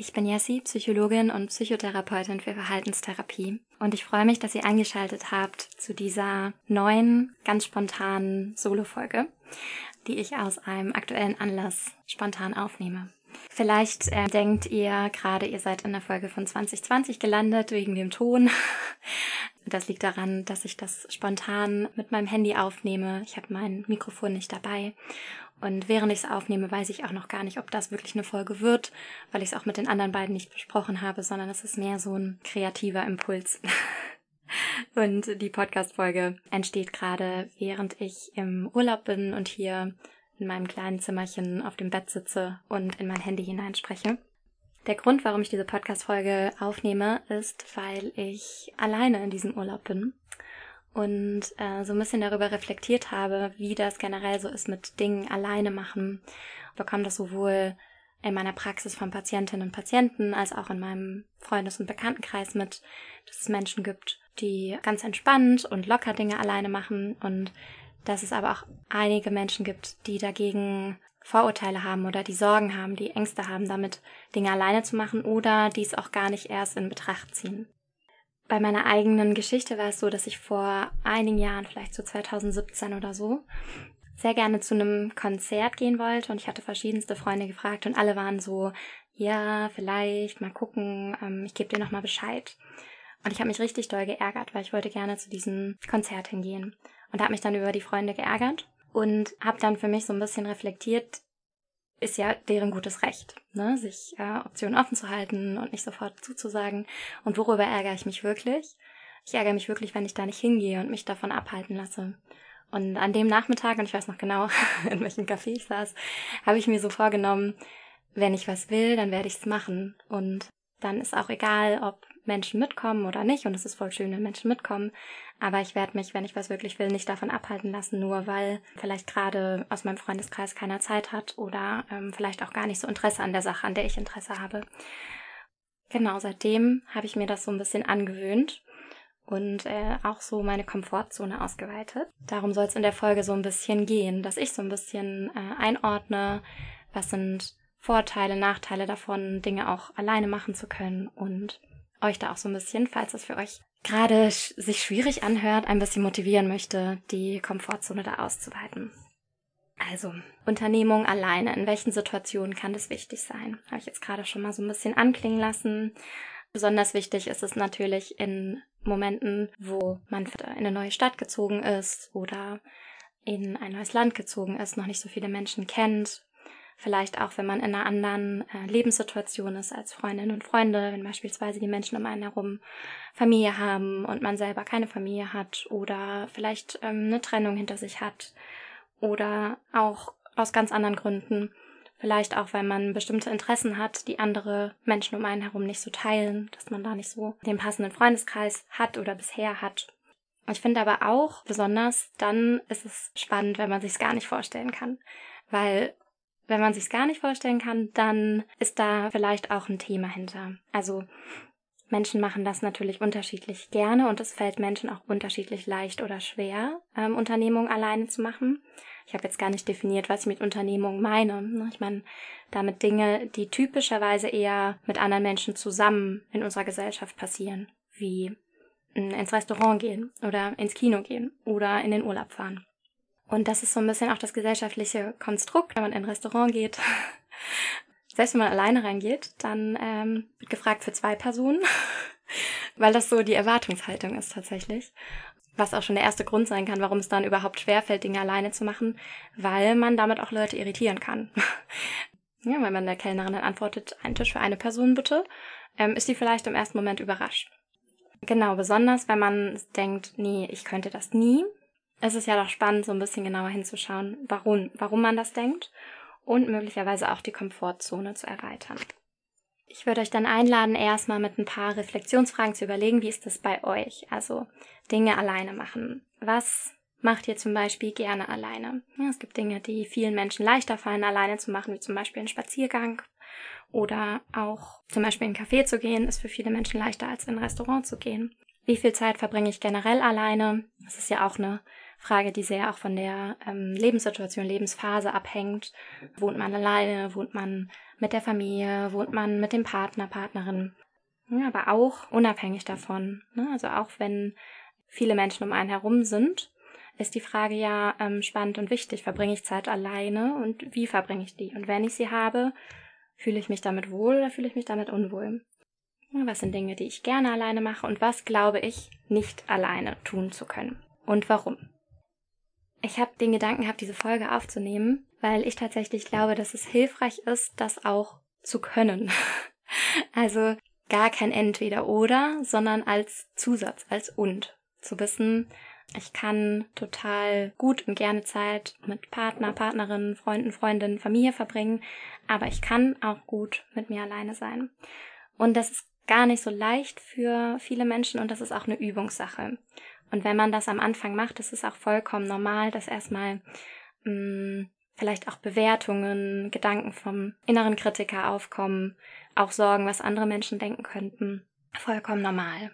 Ich bin Jessie, Psychologin und Psychotherapeutin für Verhaltenstherapie. Und ich freue mich, dass ihr eingeschaltet habt zu dieser neuen, ganz spontanen Solo-Folge, die ich aus einem aktuellen Anlass spontan aufnehme. Vielleicht äh, denkt ihr gerade, ihr seid in der Folge von 2020 gelandet wegen dem Ton. Das liegt daran, dass ich das spontan mit meinem Handy aufnehme. Ich habe mein Mikrofon nicht dabei und während ich es aufnehme, weiß ich auch noch gar nicht, ob das wirklich eine Folge wird, weil ich es auch mit den anderen beiden nicht besprochen habe, sondern es ist mehr so ein kreativer Impuls. und die Podcast-Folge entsteht gerade, während ich im Urlaub bin und hier in meinem kleinen Zimmerchen auf dem Bett sitze und in mein Handy hineinspreche. Der Grund, warum ich diese Podcast-Folge aufnehme, ist, weil ich alleine in diesem Urlaub bin und äh, so ein bisschen darüber reflektiert habe, wie das generell so ist mit Dingen alleine machen. Bekomme das sowohl in meiner Praxis von Patientinnen und Patienten als auch in meinem Freundes- und Bekanntenkreis mit, dass es Menschen gibt, die ganz entspannt und locker Dinge alleine machen und dass es aber auch einige Menschen gibt, die dagegen Vorurteile haben oder die Sorgen haben, die Ängste haben, damit Dinge alleine zu machen oder dies auch gar nicht erst in Betracht ziehen. Bei meiner eigenen Geschichte war es so, dass ich vor einigen Jahren, vielleicht so 2017 oder so, sehr gerne zu einem Konzert gehen wollte und ich hatte verschiedenste Freunde gefragt und alle waren so, ja, vielleicht, mal gucken, ähm, ich gebe dir nochmal Bescheid. Und ich habe mich richtig doll geärgert, weil ich wollte gerne zu diesem Konzert hingehen und habe mich dann über die Freunde geärgert und habe dann für mich so ein bisschen reflektiert, ist ja deren gutes Recht, ne? sich äh, Optionen offen zu halten und nicht sofort zuzusagen. Und worüber ärgere ich mich wirklich? Ich ärgere mich wirklich, wenn ich da nicht hingehe und mich davon abhalten lasse. Und an dem Nachmittag, und ich weiß noch genau, in welchem Café ich saß, habe ich mir so vorgenommen, wenn ich was will, dann werde ich es machen. Und dann ist auch egal, ob Menschen mitkommen oder nicht. Und es ist voll schön, wenn Menschen mitkommen. Aber ich werde mich, wenn ich was wirklich will, nicht davon abhalten lassen, nur weil vielleicht gerade aus meinem Freundeskreis keiner Zeit hat oder ähm, vielleicht auch gar nicht so Interesse an der Sache, an der ich Interesse habe. Genau, seitdem habe ich mir das so ein bisschen angewöhnt und äh, auch so meine Komfortzone ausgeweitet. Darum soll es in der Folge so ein bisschen gehen, dass ich so ein bisschen äh, einordne, was sind Vorteile, Nachteile davon, Dinge auch alleine machen zu können und euch da auch so ein bisschen, falls es für euch gerade sich schwierig anhört, ein bisschen motivieren möchte, die Komfortzone da auszuweiten. Also, Unternehmung alleine. In welchen Situationen kann das wichtig sein? Habe ich jetzt gerade schon mal so ein bisschen anklingen lassen. Besonders wichtig ist es natürlich in Momenten, wo man in eine neue Stadt gezogen ist oder in ein neues Land gezogen ist, noch nicht so viele Menschen kennt, Vielleicht auch, wenn man in einer anderen äh, Lebenssituation ist als Freundinnen und Freunde, wenn beispielsweise die Menschen um einen herum Familie haben und man selber keine Familie hat oder vielleicht ähm, eine Trennung hinter sich hat oder auch aus ganz anderen Gründen. Vielleicht auch, weil man bestimmte Interessen hat, die andere Menschen um einen herum nicht so teilen, dass man da nicht so den passenden Freundeskreis hat oder bisher hat. Ich finde aber auch besonders, dann ist es spannend, wenn man sich es gar nicht vorstellen kann. Weil wenn man sich gar nicht vorstellen kann, dann ist da vielleicht auch ein Thema hinter. Also Menschen machen das natürlich unterschiedlich gerne und es fällt Menschen auch unterschiedlich leicht oder schwer, ähm, Unternehmungen alleine zu machen. Ich habe jetzt gar nicht definiert, was ich mit Unternehmung meine. Ne? Ich meine damit Dinge, die typischerweise eher mit anderen Menschen zusammen in unserer Gesellschaft passieren, wie ins Restaurant gehen oder ins Kino gehen oder in den Urlaub fahren. Und das ist so ein bisschen auch das gesellschaftliche Konstrukt, wenn man in ein Restaurant geht. Selbst wenn man alleine reingeht, dann ähm, wird gefragt für zwei Personen, weil das so die Erwartungshaltung ist tatsächlich. Was auch schon der erste Grund sein kann, warum es dann überhaupt schwerfällt, Dinge alleine zu machen, weil man damit auch Leute irritieren kann. ja, wenn man der Kellnerin dann antwortet, ein Tisch für eine Person bitte, ähm, ist die vielleicht im ersten Moment überrascht. Genau, besonders wenn man denkt, nee, ich könnte das nie, es ist ja doch spannend, so ein bisschen genauer hinzuschauen, warum, warum man das denkt und möglicherweise auch die Komfortzone zu erweitern. Ich würde euch dann einladen, erstmal mit ein paar Reflexionsfragen zu überlegen, wie ist das bei euch? Also Dinge alleine machen. Was macht ihr zum Beispiel gerne alleine? Es gibt Dinge, die vielen Menschen leichter fallen, alleine zu machen, wie zum Beispiel ein Spaziergang. Oder auch zum Beispiel in einen Café zu gehen, ist für viele Menschen leichter, als in ein Restaurant zu gehen. Wie viel Zeit verbringe ich generell alleine? Das ist ja auch eine Frage, die sehr auch von der ähm, Lebenssituation, Lebensphase abhängt. Wohnt man alleine? Wohnt man mit der Familie? Wohnt man mit dem Partner, Partnerin? Aber auch unabhängig davon. Ne? Also auch wenn viele Menschen um einen herum sind, ist die Frage ja ähm, spannend und wichtig. Verbringe ich Zeit alleine und wie verbringe ich die? Und wenn ich sie habe, fühle ich mich damit wohl oder fühle ich mich damit unwohl? Was sind Dinge, die ich gerne alleine mache und was glaube ich nicht alleine tun zu können? Und warum? Ich habe den Gedanken gehabt, diese Folge aufzunehmen, weil ich tatsächlich glaube, dass es hilfreich ist, das auch zu können. also gar kein Entweder oder, sondern als Zusatz, als und. Zu wissen, ich kann total gut und gerne Zeit mit Partner, Partnerin, Freunden, Freundinnen, Familie verbringen, aber ich kann auch gut mit mir alleine sein. Und das ist gar nicht so leicht für viele Menschen und das ist auch eine Übungssache. Und wenn man das am Anfang macht, ist es auch vollkommen normal, dass erstmal mh, mm, vielleicht auch Bewertungen, Gedanken vom inneren Kritiker aufkommen, auch Sorgen, was andere Menschen denken könnten. Vollkommen normal.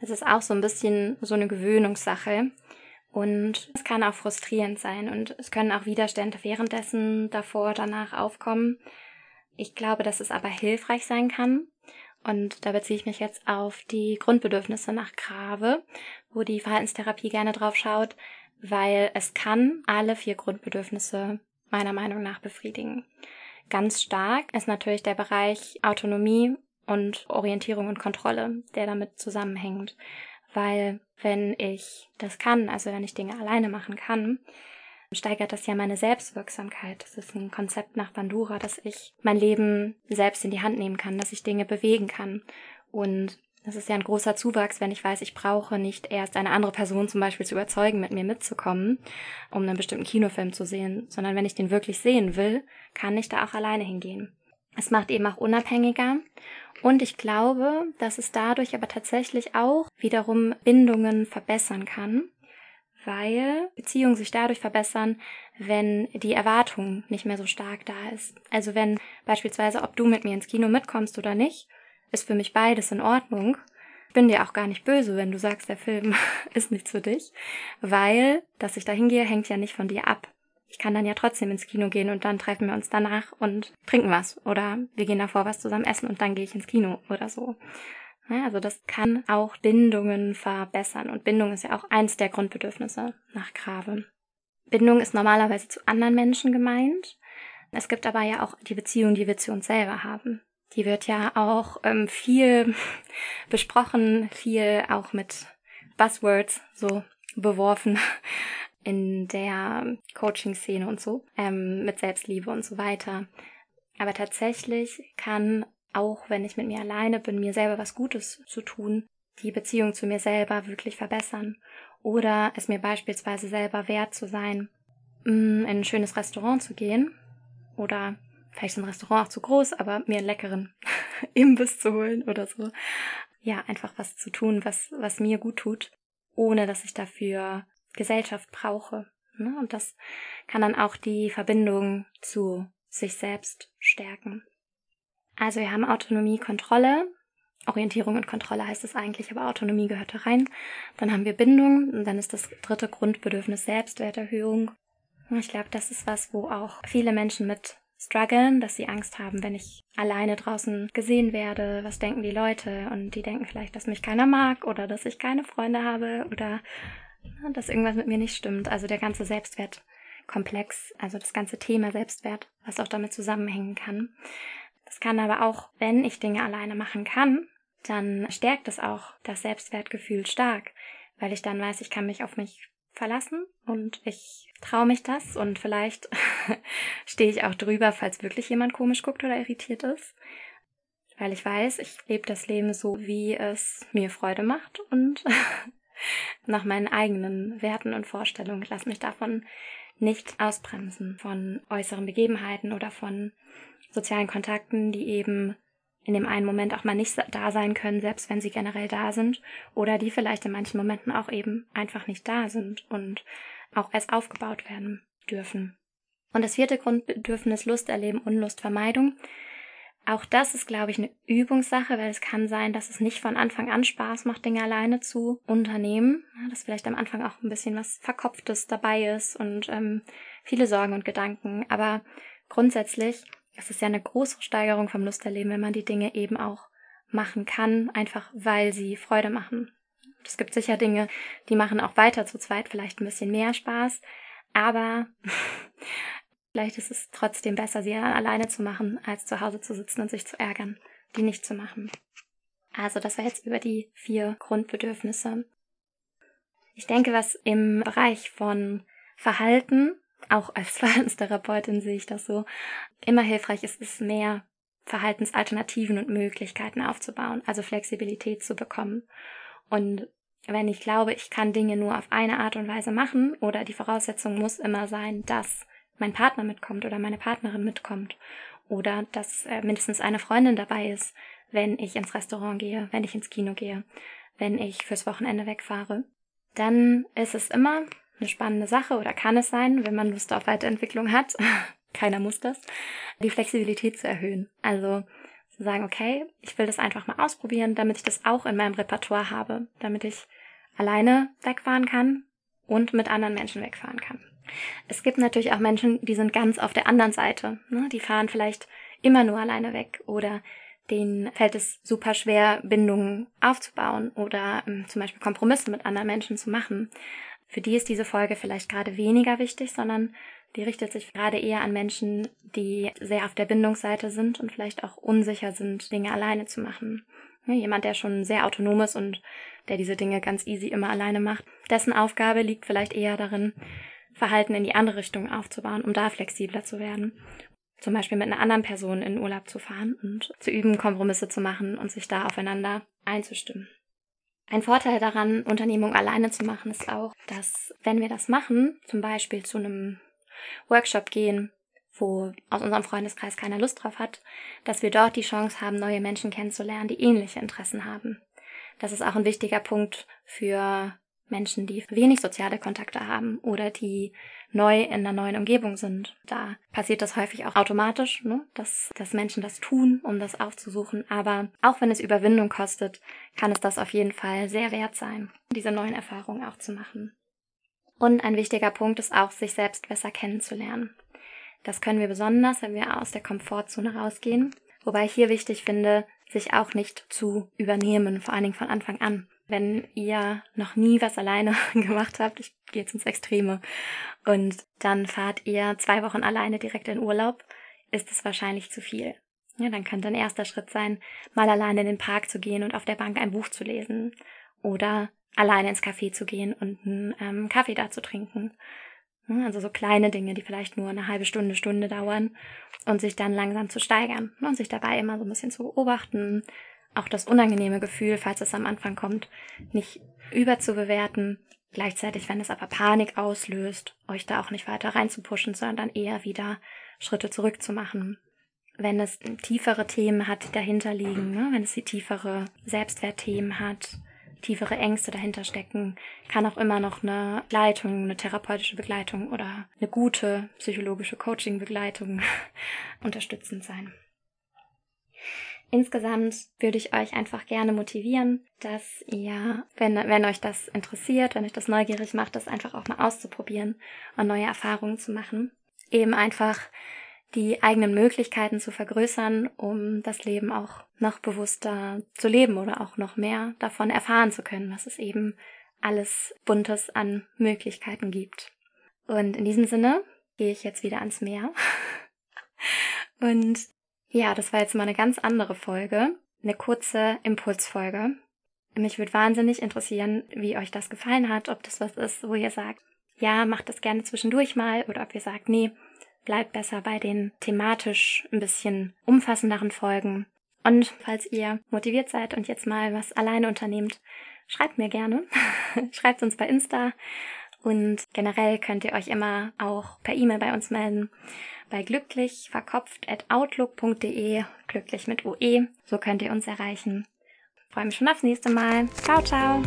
Es ist auch so ein bisschen so eine Gewöhnungssache. Und es kann auch frustrierend sein und es können auch Widerstände währenddessen, davor, danach aufkommen. Ich glaube, dass es aber hilfreich sein kann, und da beziehe ich mich jetzt auf die Grundbedürfnisse nach Grave, wo die Verhaltenstherapie gerne drauf schaut, weil es kann alle vier Grundbedürfnisse meiner Meinung nach befriedigen. Ganz stark ist natürlich der Bereich Autonomie und Orientierung und Kontrolle, der damit zusammenhängt. Weil wenn ich das kann, also wenn ich Dinge alleine machen kann, steigert das ja meine Selbstwirksamkeit. Das ist ein Konzept nach Bandura, dass ich mein Leben selbst in die Hand nehmen kann, dass ich Dinge bewegen kann. Und das ist ja ein großer Zuwachs, wenn ich weiß, ich brauche nicht erst eine andere Person zum Beispiel zu überzeugen, mit mir mitzukommen, um einen bestimmten Kinofilm zu sehen, sondern wenn ich den wirklich sehen will, kann ich da auch alleine hingehen. Es macht eben auch unabhängiger und ich glaube, dass es dadurch aber tatsächlich auch wiederum Bindungen verbessern kann, weil Beziehungen sich dadurch verbessern, wenn die Erwartung nicht mehr so stark da ist. Also wenn beispielsweise, ob du mit mir ins Kino mitkommst oder nicht, ist für mich beides in Ordnung. Ich bin dir auch gar nicht böse, wenn du sagst, der Film ist nicht für dich, weil, dass ich da hingehe, hängt ja nicht von dir ab. Ich kann dann ja trotzdem ins Kino gehen und dann treffen wir uns danach und trinken was oder wir gehen davor was zusammen essen und dann gehe ich ins Kino oder so. Also das kann auch Bindungen verbessern und Bindung ist ja auch eins der Grundbedürfnisse nach Grave. Bindung ist normalerweise zu anderen Menschen gemeint. Es gibt aber ja auch die Beziehung, die wir zu uns selber haben. Die wird ja auch ähm, viel besprochen, viel auch mit Buzzwords so beworfen in der Coaching-Szene und so, ähm, mit Selbstliebe und so weiter. Aber tatsächlich kann auch wenn ich mit mir alleine bin, mir selber was Gutes zu tun, die Beziehung zu mir selber wirklich verbessern oder es mir beispielsweise selber wert zu sein, mm, in ein schönes Restaurant zu gehen oder vielleicht ist ein Restaurant auch zu groß, aber mir einen leckeren Imbiss zu holen oder so. Ja, einfach was zu tun, was, was mir gut tut, ohne dass ich dafür Gesellschaft brauche. Ne? Und das kann dann auch die Verbindung zu sich selbst stärken. Also wir haben Autonomie, Kontrolle. Orientierung und Kontrolle heißt es eigentlich, aber Autonomie gehört da rein. Dann haben wir Bindung und dann ist das dritte Grundbedürfnis Selbstwerterhöhung. Ich glaube, das ist was, wo auch viele Menschen mit strugglen, dass sie Angst haben, wenn ich alleine draußen gesehen werde, was denken die Leute und die denken vielleicht, dass mich keiner mag oder dass ich keine Freunde habe oder dass irgendwas mit mir nicht stimmt. Also der ganze Selbstwertkomplex, also das ganze Thema Selbstwert, was auch damit zusammenhängen kann. Das kann aber auch, wenn ich Dinge alleine machen kann, dann stärkt es auch das Selbstwertgefühl stark, weil ich dann weiß, ich kann mich auf mich verlassen und ich traue mich das und vielleicht stehe ich auch drüber, falls wirklich jemand komisch guckt oder irritiert ist, weil ich weiß, ich lebe das Leben so, wie es mir Freude macht und nach meinen eigenen Werten und Vorstellungen. Ich lasse mich davon nicht ausbremsen von äußeren Begebenheiten oder von sozialen Kontakten, die eben in dem einen Moment auch mal nicht da sein können, selbst wenn sie generell da sind, oder die vielleicht in manchen Momenten auch eben einfach nicht da sind und auch erst aufgebaut werden dürfen. Und das vierte Grundbedürfnis Lust erleben, Unlustvermeidung. Auch das ist, glaube ich, eine Übungssache, weil es kann sein, dass es nicht von Anfang an Spaß macht, Dinge alleine zu unternehmen. Dass vielleicht am Anfang auch ein bisschen was Verkopftes dabei ist und ähm, viele Sorgen und Gedanken. Aber grundsätzlich ist es ja eine große Steigerung vom Lusterleben, wenn man die Dinge eben auch machen kann, einfach weil sie Freude machen. Es gibt sicher Dinge, die machen auch weiter zu zweit vielleicht ein bisschen mehr Spaß, aber Vielleicht ist es trotzdem besser, sie alleine zu machen, als zu Hause zu sitzen und sich zu ärgern, die nicht zu machen. Also das war jetzt über die vier Grundbedürfnisse. Ich denke, was im Bereich von Verhalten, auch als Verhaltenstherapeutin sehe ich das so, immer hilfreich ist, ist mehr Verhaltensalternativen und Möglichkeiten aufzubauen, also Flexibilität zu bekommen. Und wenn ich glaube, ich kann Dinge nur auf eine Art und Weise machen oder die Voraussetzung muss immer sein, dass mein Partner mitkommt oder meine Partnerin mitkommt oder dass äh, mindestens eine Freundin dabei ist, wenn ich ins Restaurant gehe, wenn ich ins Kino gehe, wenn ich fürs Wochenende wegfahre, dann ist es immer eine spannende Sache oder kann es sein, wenn man Lust auf Weiterentwicklung hat, keiner muss das, die Flexibilität zu erhöhen. Also zu sagen, okay, ich will das einfach mal ausprobieren, damit ich das auch in meinem Repertoire habe, damit ich alleine wegfahren kann und mit anderen Menschen wegfahren kann. Es gibt natürlich auch Menschen, die sind ganz auf der anderen Seite. Ne? Die fahren vielleicht immer nur alleine weg oder denen fällt es super schwer, Bindungen aufzubauen oder ähm, zum Beispiel Kompromisse mit anderen Menschen zu machen. Für die ist diese Folge vielleicht gerade weniger wichtig, sondern die richtet sich gerade eher an Menschen, die sehr auf der Bindungsseite sind und vielleicht auch unsicher sind, Dinge alleine zu machen. Jemand, der schon sehr autonom ist und der diese Dinge ganz easy immer alleine macht, dessen Aufgabe liegt vielleicht eher darin, Verhalten in die andere Richtung aufzubauen, um da flexibler zu werden. Zum Beispiel mit einer anderen Person in Urlaub zu fahren und zu üben, Kompromisse zu machen und sich da aufeinander einzustimmen. Ein Vorteil daran, Unternehmung alleine zu machen, ist auch, dass wenn wir das machen, zum Beispiel zu einem Workshop gehen, wo aus unserem Freundeskreis keiner Lust drauf hat, dass wir dort die Chance haben, neue Menschen kennenzulernen, die ähnliche Interessen haben. Das ist auch ein wichtiger Punkt für Menschen, die wenig soziale Kontakte haben oder die neu in einer neuen Umgebung sind. Da passiert das häufig auch automatisch, ne? dass, dass Menschen das tun, um das aufzusuchen. Aber auch wenn es Überwindung kostet, kann es das auf jeden Fall sehr wert sein, diese neuen Erfahrungen auch zu machen. Und ein wichtiger Punkt ist auch, sich selbst besser kennenzulernen. Das können wir besonders, wenn wir aus der Komfortzone rausgehen. Wobei ich hier wichtig finde, sich auch nicht zu übernehmen, vor allen Dingen von Anfang an wenn ihr noch nie was alleine gemacht habt, ich gehe jetzt ins Extreme, und dann fahrt ihr zwei Wochen alleine direkt in Urlaub, ist es wahrscheinlich zu viel. Ja, dann könnte ein erster Schritt sein, mal alleine in den Park zu gehen und auf der Bank ein Buch zu lesen. Oder alleine ins Café zu gehen und einen ähm, Kaffee da zu trinken. Also so kleine Dinge, die vielleicht nur eine halbe Stunde, Stunde dauern und sich dann langsam zu steigern und sich dabei immer so ein bisschen zu beobachten, auch das unangenehme Gefühl, falls es am Anfang kommt, nicht überzubewerten. Gleichzeitig, wenn es aber Panik auslöst, euch da auch nicht weiter reinzupushen, sondern eher wieder Schritte zurückzumachen. Wenn es tiefere Themen hat, die dahinter liegen, ne? wenn es die tiefere Selbstwertthemen hat, tiefere Ängste dahinter stecken, kann auch immer noch eine Begleitung, eine therapeutische Begleitung oder eine gute psychologische Coaching-Begleitung unterstützend sein. Insgesamt würde ich euch einfach gerne motivieren, dass ihr, wenn, wenn euch das interessiert, wenn euch das neugierig macht, das einfach auch mal auszuprobieren und neue Erfahrungen zu machen. Eben einfach die eigenen Möglichkeiten zu vergrößern, um das Leben auch noch bewusster zu leben oder auch noch mehr davon erfahren zu können, was es eben alles Buntes an Möglichkeiten gibt. Und in diesem Sinne gehe ich jetzt wieder ans Meer und ja, das war jetzt mal eine ganz andere Folge, eine kurze Impulsfolge. Mich würde wahnsinnig interessieren, wie euch das gefallen hat, ob das was ist, wo ihr sagt, ja, macht das gerne zwischendurch mal oder ob ihr sagt, nee, bleibt besser bei den thematisch ein bisschen umfassenderen Folgen. Und falls ihr motiviert seid und jetzt mal was alleine unternehmt, schreibt mir gerne. schreibt uns bei Insta und generell könnt ihr euch immer auch per E-Mail bei uns melden bei glücklichverkopft.outlook.de, glücklich mit UE. So könnt ihr uns erreichen. Ich freue mich schon aufs nächste Mal. Ciao, ciao.